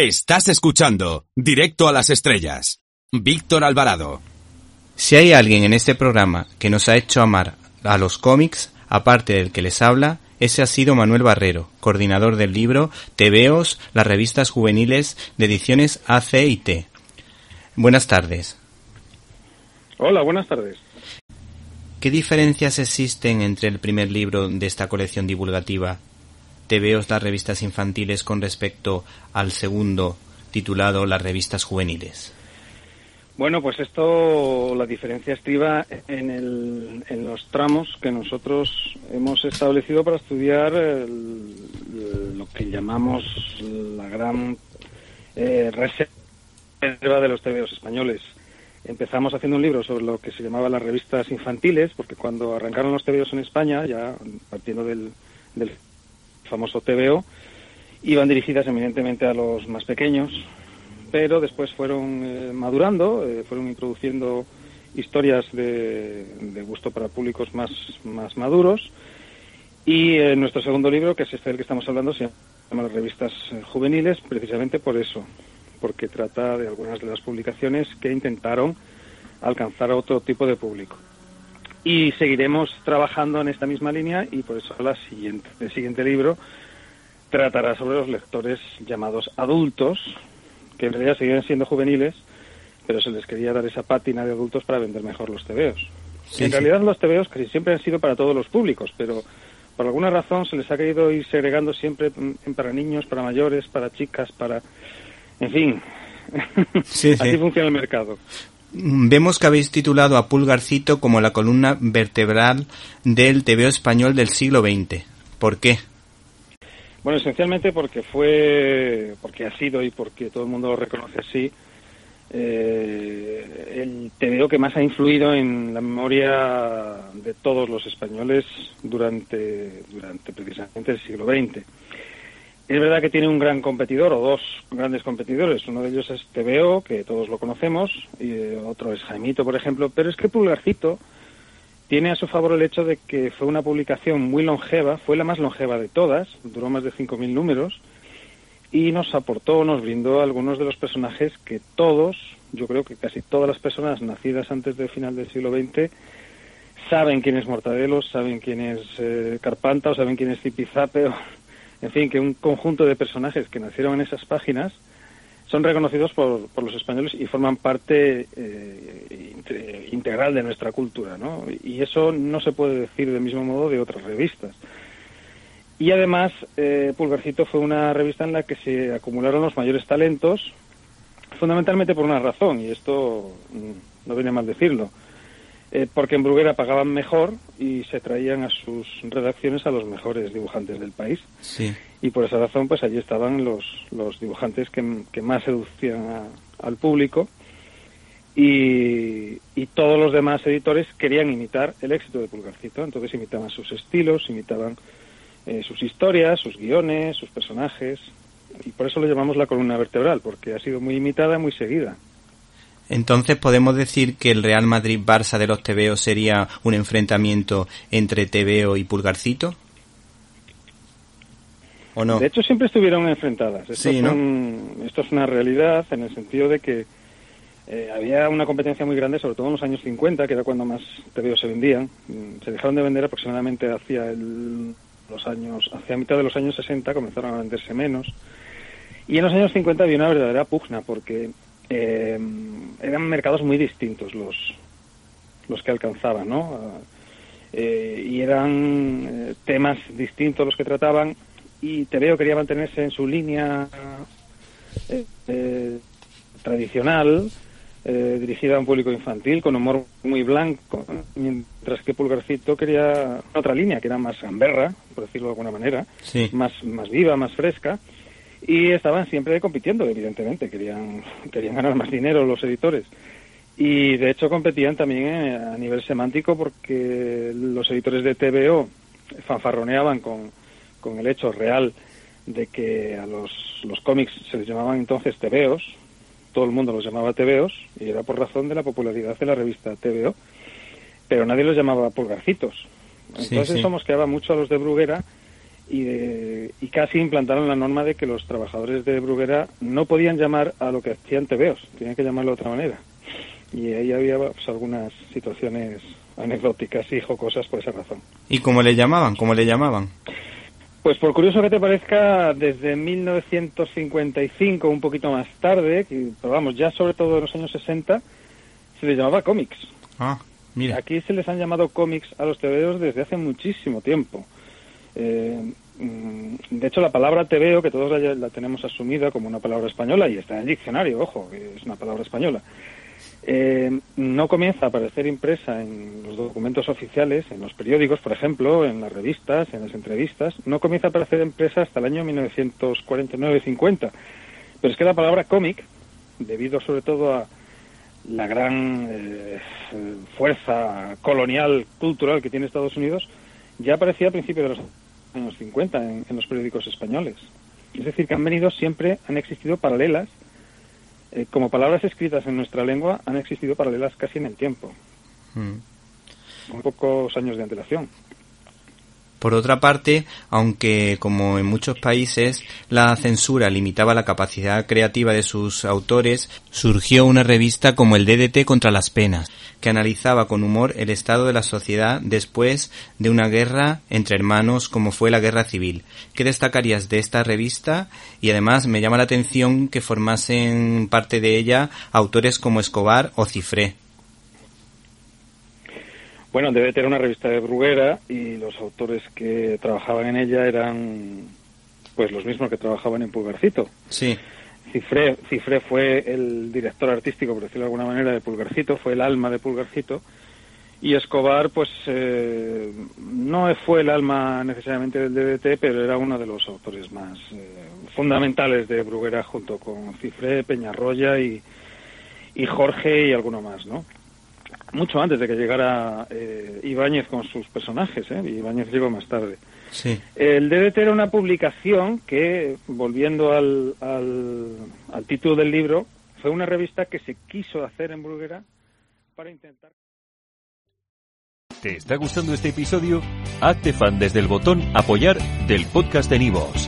Estás escuchando Directo a las Estrellas. Víctor Alvarado. Si hay alguien en este programa que nos ha hecho amar a los cómics, aparte del que les habla, ese ha sido Manuel Barrero, coordinador del libro TVOs, las revistas juveniles de ediciones AC y T. Buenas tardes. Hola, buenas tardes. ¿Qué diferencias existen entre el primer libro de esta colección divulgativa, TVOs, las revistas infantiles, con respecto al segundo, titulado Las revistas juveniles? Bueno, pues esto, la diferencia estriba en, el, en los tramos que nosotros hemos establecido para estudiar lo que llamamos la gran eh, reserva de los TVOs españoles. Empezamos haciendo un libro sobre lo que se llamaba las revistas infantiles, porque cuando arrancaron los TVOs en España, ya partiendo del, del famoso TVO, iban dirigidas eminentemente a los más pequeños, pero después fueron eh, madurando, eh, fueron introduciendo historias de, gusto para públicos más, más maduros. Y eh, nuestro segundo libro, que es este del que estamos hablando, se llama Las revistas juveniles, precisamente por eso, porque trata de algunas de las publicaciones que intentaron alcanzar a otro tipo de público. Y seguiremos trabajando en esta misma línea y por eso la siguiente, el siguiente libro tratará sobre los lectores llamados adultos, que en realidad seguían siendo juveniles, pero se les quería dar esa pátina de adultos para vender mejor los tebeos. en realidad los tebeos casi siempre han sido para todos los públicos, pero por alguna razón se les ha querido ir segregando siempre para niños, para mayores, para chicas, para... En fin, así funciona el mercado. Vemos que habéis titulado a Pulgarcito como la columna vertebral del tebeo español del siglo XX. ¿Por qué? Bueno, esencialmente porque fue, porque ha sido y porque todo el mundo lo reconoce así, eh, el TVO que más ha influido en la memoria de todos los españoles durante, durante precisamente el siglo XX. Es verdad que tiene un gran competidor o dos grandes competidores. Uno de ellos es TVO, que todos lo conocemos, y eh, otro es Jaimito, por ejemplo. Pero es que Pulgarcito tiene a su favor el hecho de que fue una publicación muy longeva, fue la más longeva de todas, duró más de 5.000 números, y nos aportó, nos brindó algunos de los personajes que todos, yo creo que casi todas las personas nacidas antes del final del siglo XX, saben quién es Mortadelo, saben quién es eh, Carpanta o saben quién es Zipizape, o, en fin, que un conjunto de personajes que nacieron en esas páginas son reconocidos por, por los españoles y forman parte eh, integral de nuestra cultura, ¿no? Y eso no se puede decir del mismo modo de otras revistas. Y además, eh, Pulgarcito fue una revista en la que se acumularon los mayores talentos, fundamentalmente por una razón, y esto mm, no viene mal decirlo. Eh, porque en Bruguera pagaban mejor y se traían a sus redacciones a los mejores dibujantes del país. Sí. Y por esa razón, pues allí estaban los, los dibujantes que, que más seducían al público y, y, todos los demás editores querían imitar el éxito de Pulgarcito. Entonces imitaban sus estilos, imitaban eh, sus historias, sus guiones, sus personajes. Y por eso lo llamamos la columna vertebral, porque ha sido muy imitada, muy seguida. Entonces podemos decir que el Real Madrid-Barça de los TVO sería un enfrentamiento entre TVO y Pulgarcito. ¿O no? De hecho siempre estuvieron enfrentadas. Esto, sí, ¿no? esto es una realidad en el sentido de que eh, había una competencia muy grande, sobre todo en los años 50, que era cuando más TVO se vendían. Mm, se dejaron de vender aproximadamente hacia el, los años, hacia mitad de los años 60, comenzaron a venderse menos. Y en los años 50 había una verdadera pugna, porque eh, eran mercados muy distintos los, los que alcanzaban, ¿no? Eh, y eran eh, temas distintos los que trataban y TVO quería mantenerse en su línea eh, eh, tradicional, dirigida a un público infantil, con humor muy blanco, mientras que Pulgarcito quería otra línea, que era más gamberra, por decirlo de alguna manera, sí. más, más viva, más fresca y estaban siempre compitiendo, evidentemente, querían, querían ganar más dinero los editores. Y de hecho competían también eh, a nivel semántico porque los editores de TVO fanfarroneaban con, con el hecho real de que a los, los cómics se les llamaban entonces TVOs, todo el mundo los llamaba TVOs, y era por razón de la popularidad de la revista TVO, pero nadie los llamaba pulgarcitos. Entonces sí, sí. eso mosqueaba mucho a los de Bruguera y, y, casi implantaron la norma de que los trabajadores de Bruguera no podían llamar a lo que hacían tebeos, tenían que llamarlo de otra manera. Y ahí había pues, algunas situaciones anecdóticas y jocosas por esa razón. ¿Y cómo le llamaban? ¿Cómo le llamaban? Pues por curioso que te parezca, desde 1955, un poquito más tarde, pero vamos, ya sobre todo en los años 60, se les llamaba cómics. Ah, mira. Aquí se les han llamado cómics a los tebeos desde hace muchísimo tiempo. Eh, mm, de hecho, la palabra tebeo, que todos la, tenemos asumida como una palabra española, y está en el diccionario, ojo, es una palabra española, eh, no comienza a aparecer impresa en los documentos oficiales, en los periódicos, por ejemplo, en las revistas, en las entrevistas, no comienza a aparecer impresa hasta el año 1949-50. Pero es que la palabra cómic, debido sobre todo a la gran eh, fuerza colonial, cultural que tiene Estados Unidos, ya aparecía a principios de los años 50 en, en los periódicos españoles. Es decir, que han venido siempre, han existido paralelas eh, como palabras escritas en nuestra lengua han existido paralelas casi en el tiempo, mm. con pocos años de antelación. Por otra parte, aunque como en muchos países la censura limitaba la capacidad creativa de sus autores, surgió una revista como el DDT contra las penas, que analizaba con humor el estado de la sociedad después de una guerra entre hermanos como fue la guerra civil. ¿Qué destacarías de esta revista? Y además me llama la atención que formasen parte de ella autores como Escobar o Cifré. Bueno, debe tener una revista de Bruguera y los autores que trabajaban en ella eran pues los mismos que trabajaban en Pulgarcito. Sí. Cifré, Cifré fue el director artístico, por decirlo de alguna manera, de Pulgarcito, fue el alma de Pulgarcito. Y Escobar, pues eh, no fue el alma necesariamente del DDT, pero era uno de los autores más eh, fundamentales de Bruguera junto con Cifré, Peñarroya y, y Jorge y alguno más, ¿no? Mucho antes de que llegara eh, Ibáñez con sus personajes, ¿eh? Ibáñez llegó más tarde. Sí. El DDT era una publicación que, volviendo al, al, al, título del libro, fue una revista que se quiso hacer en Bruguera para intentar... ¿Te está gustando este episodio? Hazte fan desde el botón apoyar del podcast de Nivos.